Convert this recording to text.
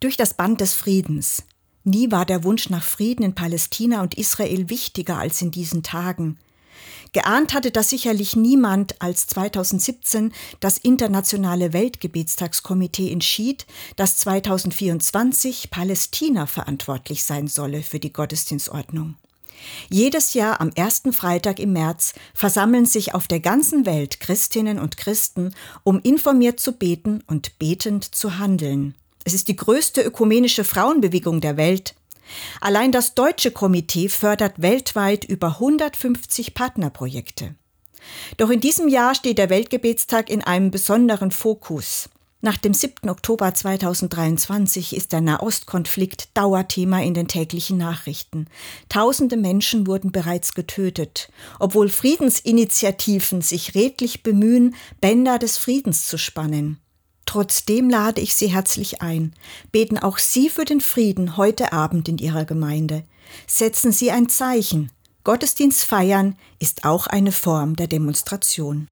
Durch das Band des Friedens. Nie war der Wunsch nach Frieden in Palästina und Israel wichtiger als in diesen Tagen. Geahnt hatte das sicherlich niemand, als 2017 das Internationale Weltgebetstagskomitee entschied, dass 2024 Palästina verantwortlich sein solle für die Gottesdienstordnung. Jedes Jahr am ersten Freitag im März versammeln sich auf der ganzen Welt Christinnen und Christen, um informiert zu beten und betend zu handeln. Es ist die größte ökumenische Frauenbewegung der Welt. Allein das deutsche Komitee fördert weltweit über 150 Partnerprojekte. Doch in diesem Jahr steht der Weltgebetstag in einem besonderen Fokus. Nach dem 7. Oktober 2023 ist der Nahostkonflikt Dauerthema in den täglichen Nachrichten. Tausende Menschen wurden bereits getötet, obwohl Friedensinitiativen sich redlich bemühen, Bänder des Friedens zu spannen. Trotzdem lade ich Sie herzlich ein. Beten auch Sie für den Frieden heute Abend in Ihrer Gemeinde. Setzen Sie ein Zeichen. Gottesdienst feiern ist auch eine Form der Demonstration.